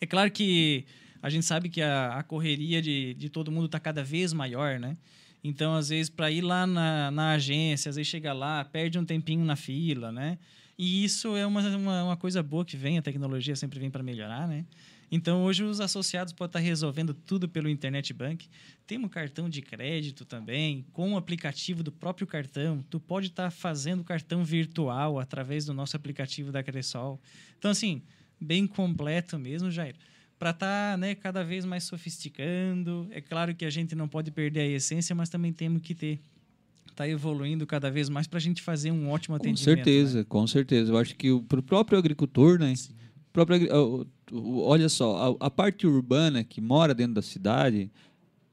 É claro que a gente sabe que a, a correria de, de todo mundo está cada vez maior, né? Então, às vezes, para ir lá na, na agência, às vezes chega lá, perde um tempinho na fila, né? E isso é uma, uma, uma coisa boa que vem, a tecnologia sempre vem para melhorar, né? Então, hoje os associados podem estar resolvendo tudo pelo Internet Bank. Tem um cartão de crédito também, com o aplicativo do próprio cartão. Tu pode estar fazendo cartão virtual através do nosso aplicativo da Cressol. Então, assim, bem completo mesmo, Jair. Para estar tá, né, cada vez mais sofisticando. É claro que a gente não pode perder a essência, mas também temos que ter está evoluindo cada vez mais para a gente fazer um ótimo atendimento. Com certeza, né? com certeza. Eu acho que para o próprio agricultor, né? Sim. Próprio, olha só, a, a, parte urbana que mora dentro da cidade,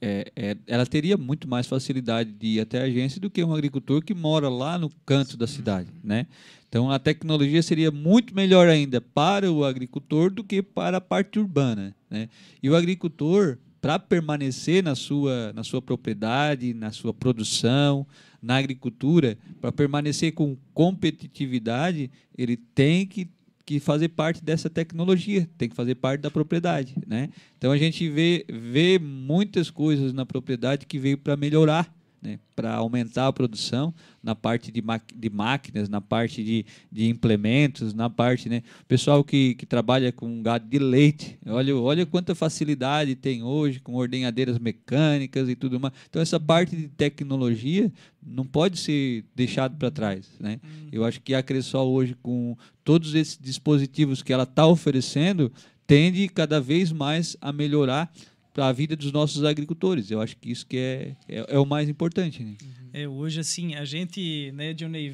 é, é, ela teria muito mais facilidade de ir até a agência do que um agricultor que mora lá no canto da cidade, né? Então a tecnologia seria muito melhor ainda para o agricultor do que para a parte urbana, né? E o agricultor para permanecer na sua na sua propriedade, na sua produção, na agricultura, para permanecer com competitividade, ele tem que que fazer parte dessa tecnologia, tem que fazer parte da propriedade, né? Então a gente vê, vê muitas coisas na propriedade que veio para melhorar, né, para aumentar a produção na parte de, de máquinas, na parte de, de implementos, na parte, né, pessoal que, que trabalha com gado de leite, olha, olha quanta facilidade tem hoje com ordenhadeiras mecânicas e tudo mais. Então essa parte de tecnologia não pode ser deixado para trás, né? Uhum. Eu acho que a Cressol hoje com todos esses dispositivos que ela está oferecendo tende cada vez mais a melhorar a vida dos nossos agricultores. Eu acho que isso que é, é, é o mais importante. Né? É, hoje, assim, a gente, né, Johnny,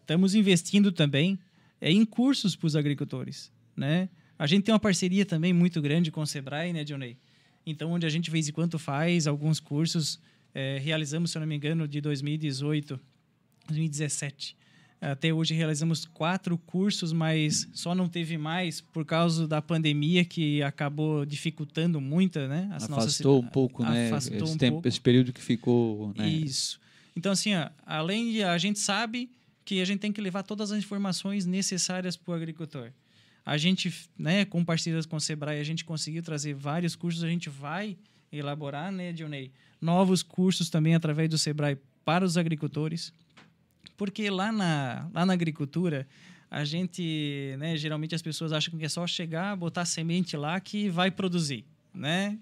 estamos investindo também é, em cursos para os agricultores, né? A gente tem uma parceria também muito grande com o Sebrae, né, Johnny? Então, onde a gente, de vez em quando, faz alguns cursos, é, realizamos, se eu não me engano, de 2018, 2017 até hoje realizamos quatro cursos, mas só não teve mais por causa da pandemia que acabou dificultando muito, né? As afastou nossas, um pouco, né? Afastou esse, um tempo, pouco. esse período que ficou. Né? Isso. Então, assim, ó, além de a gente sabe que a gente tem que levar todas as informações necessárias para o agricultor. A gente, né, com parcerias com o Sebrae, a gente conseguiu trazer vários cursos, a gente vai elaborar, né, Dionei, novos cursos também através do Sebrae para os agricultores. Porque lá na, lá na agricultura, a gente, né, geralmente as pessoas acham que é só chegar, botar semente lá que vai produzir, né?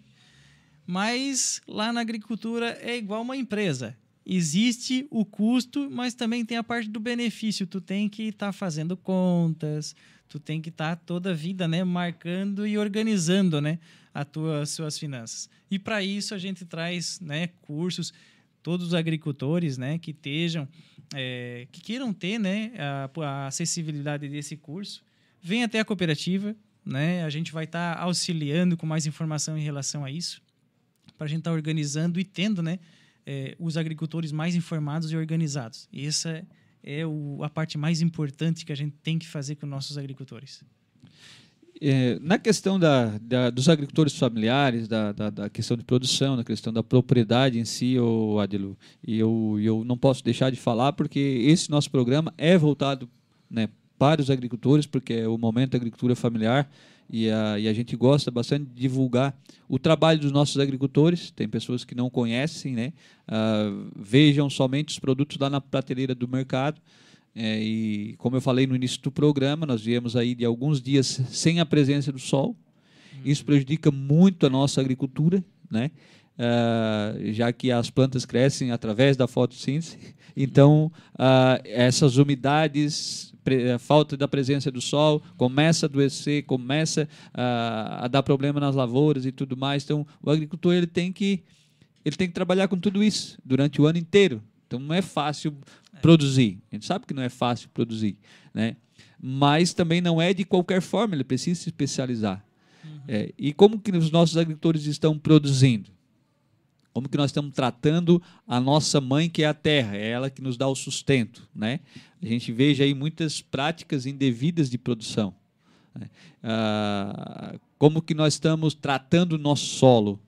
Mas lá na agricultura é igual uma empresa. Existe o custo, mas também tem a parte do benefício. Tu tem que estar tá fazendo contas, tu tem que estar tá toda a vida, né, marcando e organizando, né, as tuas suas finanças. E para isso a gente traz, né, cursos todos os agricultores, né, que estejam é, que queiram ter né, a, a, acessibilidade desse curso, vem até a cooperativa. Né? A gente vai estar tá auxiliando com mais informação em relação a isso, para a gente estar tá organizando e tendo né, é, os agricultores mais informados e organizados. E essa é o, a parte mais importante que a gente tem que fazer com nossos agricultores. É, na questão da, da, dos agricultores familiares, da, da, da, questão de produção, na questão da propriedade em si, o Adilo, e eu, eu não posso deixar de falar porque esse nosso programa é voltado né, para os agricultores, porque é o momento da agricultura familiar e a, e a gente gosta bastante de divulgar o trabalho dos nossos agricultores. Tem pessoas que não conhecem, né? Uh, vejam somente os produtos lá na prateleira do mercado. É, e como eu falei no início do programa, nós viemos aí de alguns dias sem a presença do sol. Isso prejudica muito a nossa agricultura, né? Uh, já que as plantas crescem através da fotossíntese. Então, uh, essas umidades, a falta da presença do sol, começa a adoecer, começa uh, a dar problema nas lavouras e tudo mais. Então, o agricultor ele tem que ele tem que trabalhar com tudo isso durante o ano inteiro. Então, não é fácil produzir. A gente sabe que não é fácil produzir, né? Mas também não é de qualquer forma, ele precisa se especializar. Uhum. É, e como que os nossos agricultores estão produzindo? Como que nós estamos tratando a nossa mãe, que é a terra, é ela que nos dá o sustento, né? A gente veja aí muitas práticas indevidas de produção. Né? Ah, como que nós estamos tratando o nosso solo?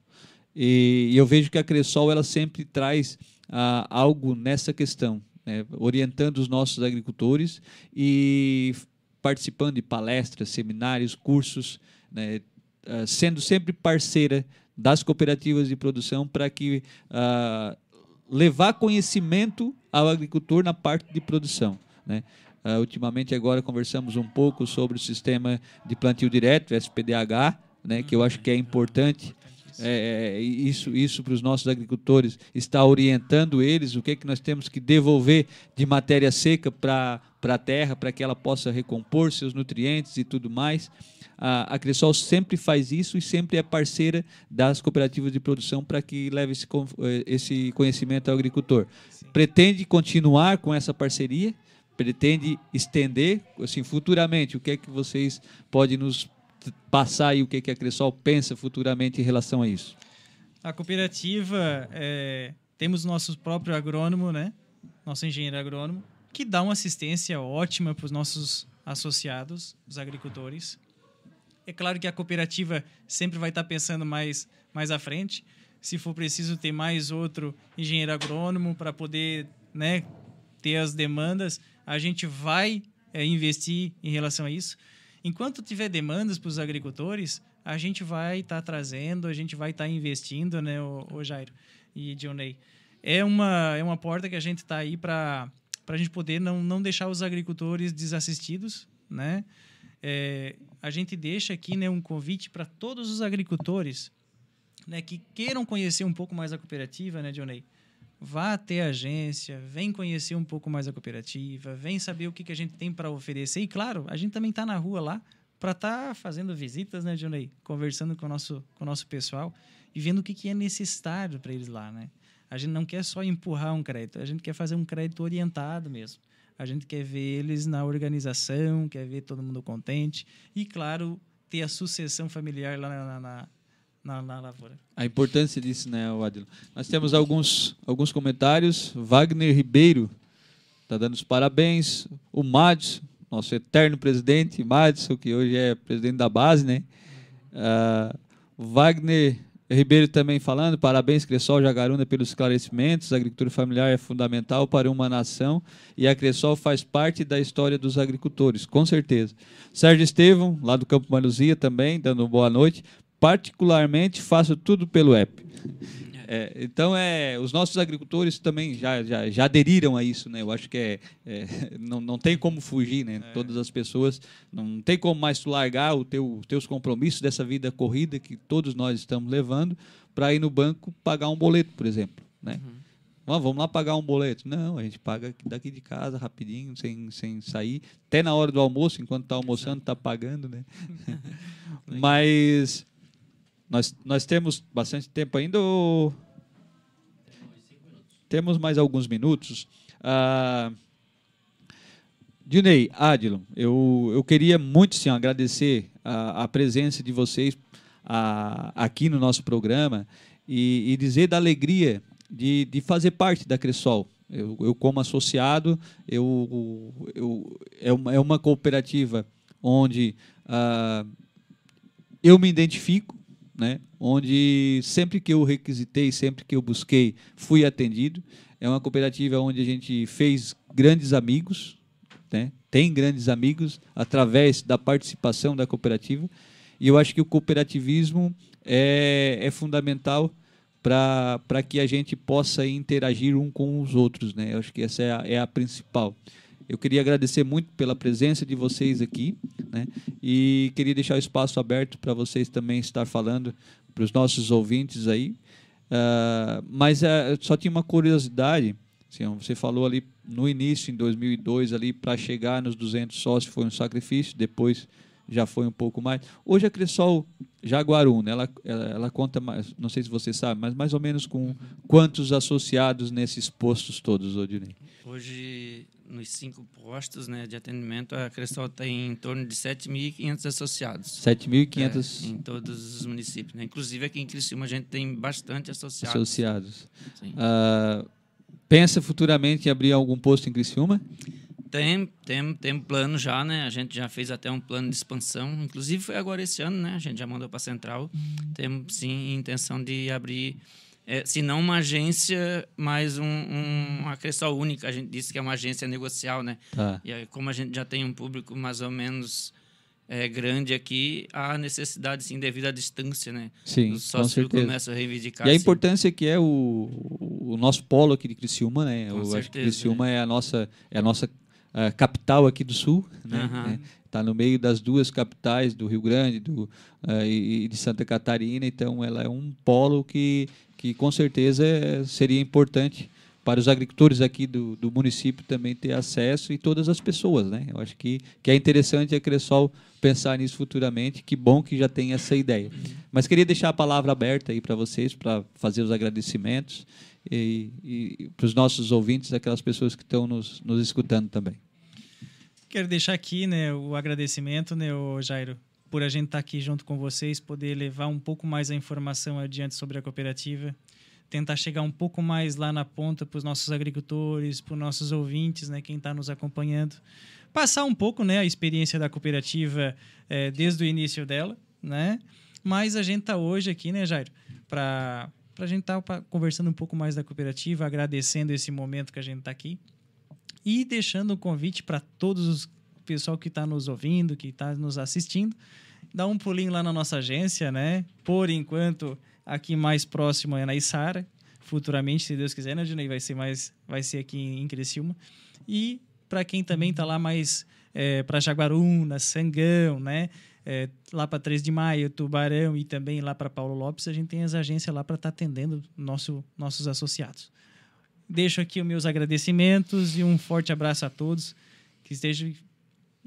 E, e eu vejo que a Cressol ela sempre traz ah, algo nessa questão né, orientando os nossos agricultores e participando de palestras, seminários, cursos, né, uh, sendo sempre parceira das cooperativas de produção para que uh, levar conhecimento ao agricultor na parte de produção. Né? Uh, ultimamente agora conversamos um pouco sobre o sistema de plantio direto, SPDH, né, que eu acho que é importante é, é, isso, isso para os nossos agricultores, está orientando eles o que, é que nós temos que devolver de matéria seca para a terra, para que ela possa recompor seus nutrientes e tudo mais. A, a Cressol sempre faz isso e sempre é parceira das cooperativas de produção para que leve esse, eh, esse conhecimento ao agricultor. Sim. Pretende continuar com essa parceria? Pretende estender, assim, futuramente, o que é que vocês podem nos passar aí o que, que a Cressol pensa futuramente em relação a isso? A cooperativa, é, temos nosso próprio agrônomo, né? nosso engenheiro agrônomo, que dá uma assistência ótima para os nossos associados, os agricultores. É claro que a cooperativa sempre vai estar pensando mais, mais à frente. Se for preciso ter mais outro engenheiro agrônomo para poder né, ter as demandas, a gente vai é, investir em relação a isso. Enquanto tiver demandas para os agricultores, a gente vai estar tá trazendo, a gente vai estar tá investindo, né, o, o Jairo e Dionei. é uma, é uma porta que a gente está aí para a gente poder não, não deixar os agricultores desassistidos, né? É, a gente deixa aqui né, um convite para todos os agricultores né, que queiram conhecer um pouco mais a cooperativa, né, Johnny? Vá até a agência, vem conhecer um pouco mais a cooperativa, vem saber o que, que a gente tem para oferecer. E, claro, a gente também está na rua lá para estar tá fazendo visitas, né, Johnny? Conversando com o nosso, com o nosso pessoal e vendo o que, que é necessário para eles lá, né? A gente não quer só empurrar um crédito, a gente quer fazer um crédito orientado mesmo. A gente quer ver eles na organização, quer ver todo mundo contente e, claro, ter a sucessão familiar lá na, na, na, na lavoura. A importância disso, né, Adilo? Nós temos alguns, alguns comentários. Wagner Ribeiro está dando os parabéns. O Madison, nosso eterno presidente, Madison, que hoje é presidente da base, né? Uh, Wagner Ribeiro também falando, parabéns Cressol Jagaruna pelos esclarecimentos, a agricultura familiar é fundamental para uma nação e a Cressol faz parte da história dos agricultores, com certeza. Sérgio Estevão, lá do Campo Maluzia também, dando boa noite, particularmente faço tudo pelo app. É, então, é, os nossos agricultores também já, já, já aderiram a isso, né? Eu acho que é, é (laughs) não, não tem como fugir, né? É. Todas as pessoas, não tem como mais tu largar o teu, os teus compromissos dessa vida corrida que todos nós estamos levando para ir no banco pagar um boleto, por exemplo, né? Uhum. Ah, vamos lá pagar um boleto. Não, a gente paga daqui de casa, rapidinho, sem, sem sair. Até na hora do almoço, enquanto está almoçando, está pagando, né? (laughs) Mas nós, nós temos bastante tempo ainda ou... Temos mais alguns minutos. Uh, Dinei, Adilon, eu, eu queria muito sim, agradecer a, a presença de vocês a, aqui no nosso programa e, e, dizer da alegria de, de fazer parte da Cressol. Eu, eu como associado, eu, eu, é, uma, é uma cooperativa onde uh, eu me identifico, né? onde sempre que eu requisitei, sempre que eu busquei, fui atendido. É uma cooperativa onde a gente fez grandes amigos, né? tem grandes amigos através da participação da cooperativa. E eu acho que o cooperativismo é, é fundamental para que a gente possa interagir um com os outros. Né? Eu acho que essa é a, é a principal. Eu queria agradecer muito pela presença de vocês aqui, né? E queria deixar o espaço aberto para vocês também estar falando para os nossos ouvintes aí. Uh, mas uh, só tinha uma curiosidade. Assim, você falou ali no início, em 2002, ali para chegar nos 200 sócios foi um sacrifício. Depois já foi um pouco mais. Hoje a Cressol Jaguaruna, ela, ela, ela, conta mais, não sei se você sabe, mas mais ou menos com quantos associados nesses postos todos, Odinei? Hoje nos cinco postos né, de atendimento, a Cressol tem em torno de 7.500 associados. 7.500 é, em todos os municípios. Né? Inclusive aqui em Criciúma a gente tem bastante associados. Associados. Uh, pensa futuramente em abrir algum posto em Criciúma? Tem, tem, tem plano já, né? A gente já fez até um plano de expansão. Inclusive foi agora esse ano, né? A gente já mandou para a Central. Temos sim intenção de abrir é, se não uma agência, mas um, um, uma questão única. A gente disse que é uma agência negocial, né? Tá. E aí, como a gente já tem um público mais ou menos é, grande aqui, há necessidade, sim, devido à distância, né? Sim, Os sócios começam a reivindicar. E a importância que é o, o nosso polo aqui de Criciúma, né? Com Eu certeza, acho que Criciúma é, é a nossa, é a nossa uh, capital aqui do Sul, né? Uhum. Está no meio das duas capitais, do Rio Grande do, uh, e de Santa Catarina, então ela é um polo que que com certeza seria importante para os agricultores aqui do, do município também ter acesso e todas as pessoas, né? Eu acho que, que é interessante a Cressol pensar nisso futuramente. Que bom que já tem essa ideia. Mas queria deixar a palavra aberta aí para vocês para fazer os agradecimentos e, e para os nossos ouvintes, aquelas pessoas que estão nos, nos escutando também. Quero deixar aqui, né, o agradecimento, né, o Jairo, por a gente estar tá aqui junto com vocês, poder levar um pouco mais a informação adiante sobre a cooperativa, tentar chegar um pouco mais lá na ponta para os nossos agricultores, para os nossos ouvintes, né, quem está nos acompanhando, passar um pouco, né, a experiência da cooperativa é, desde o início dela, né? Mas a gente está hoje aqui, né, Jairo, para para a gente estar tá conversando um pouco mais da cooperativa, agradecendo esse momento que a gente está aqui e deixando o convite para todos os pessoal que está nos ouvindo, que está nos assistindo, dá um pulinho lá na nossa agência, né? Por enquanto, aqui mais próximo é na Isara. futuramente, se Deus quiser, né, Dinei? Vai ser mais, vai ser aqui em Criciúma. E para quem também está lá mais é, para Jaguaruna, Sangão, né? É, lá para 3 de Maio, Tubarão e também lá para Paulo Lopes, a gente tem as agências lá para estar tá atendendo nosso, nossos associados. Deixo aqui os meus agradecimentos e um forte abraço a todos. Que esteja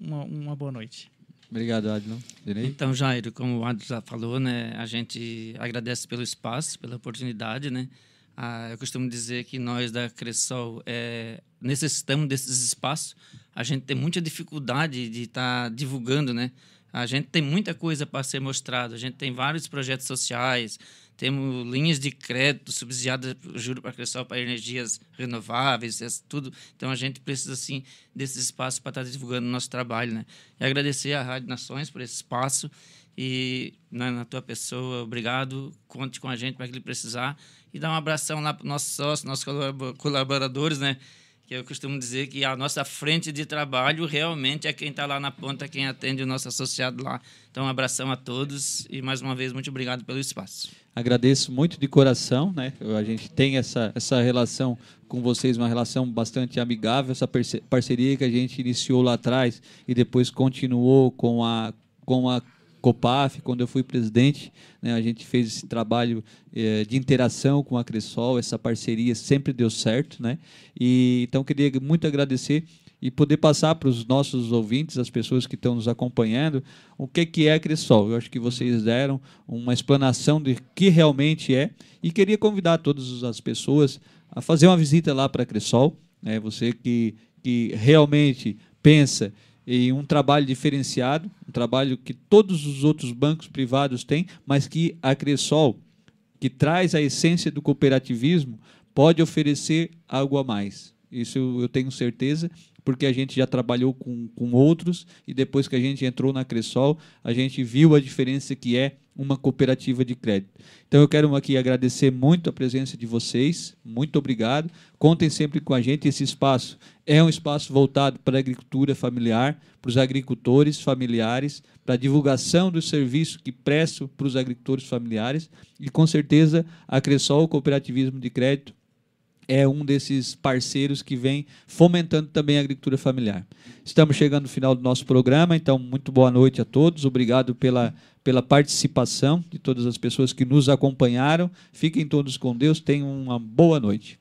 uma, uma boa noite. Obrigado, Adilon. Então, Jairo, como o Adilon já falou, né, a gente agradece pelo espaço, pela oportunidade, né? Ah, eu costumo dizer que nós da Cressol é, necessitamos desses espaços. A gente tem muita dificuldade de estar tá divulgando, né? A gente tem muita coisa para ser mostrado. A gente tem vários projetos sociais, temos linhas de crédito subsidiadas, juro para para energias renováveis, tudo. Então a gente precisa sim desses espaços para estar tá divulgando o nosso trabalho, né? E agradecer à Rádio Nações por esse espaço e na, na tua pessoa, obrigado. Conte com a gente para que ele precisar e dar um abração lá para nossos sócios, nossos colaboradores, né? Que eu costumo dizer que a nossa frente de trabalho realmente é quem está lá na ponta, quem atende o nosso associado lá. Então, um abração a todos e, mais uma vez, muito obrigado pelo espaço. Agradeço muito de coração, né? A gente tem essa, essa relação com vocês, uma relação bastante amigável, essa parceria que a gente iniciou lá atrás e depois continuou com a, com a COPAF, quando eu fui presidente, né, a gente fez esse trabalho eh, de interação com a Cressol, essa parceria sempre deu certo, né? E então queria muito agradecer e poder passar para os nossos ouvintes, as pessoas que estão nos acompanhando, o que que é a Cressol. Eu acho que vocês deram uma explanação de que realmente é e queria convidar todas as pessoas a fazer uma visita lá para a Cressol, né? Você que que realmente pensa em um trabalho diferenciado, um trabalho que todos os outros bancos privados têm, mas que a Cressol, que traz a essência do cooperativismo, pode oferecer algo a mais. Isso eu tenho certeza, porque a gente já trabalhou com, com outros e depois que a gente entrou na Cressol, a gente viu a diferença que é uma cooperativa de crédito. Então eu quero aqui agradecer muito a presença de vocês, muito obrigado. Contem sempre com a gente. Esse espaço é um espaço voltado para a agricultura familiar, para os agricultores familiares, para a divulgação do serviço que presto para os agricultores familiares e com certeza a Cressol Cooperativismo de Crédito é um desses parceiros que vem fomentando também a agricultura familiar. Estamos chegando no final do nosso programa, então muito boa noite a todos. Obrigado pela, pela participação de todas as pessoas que nos acompanharam. Fiquem todos com Deus, tenham uma boa noite.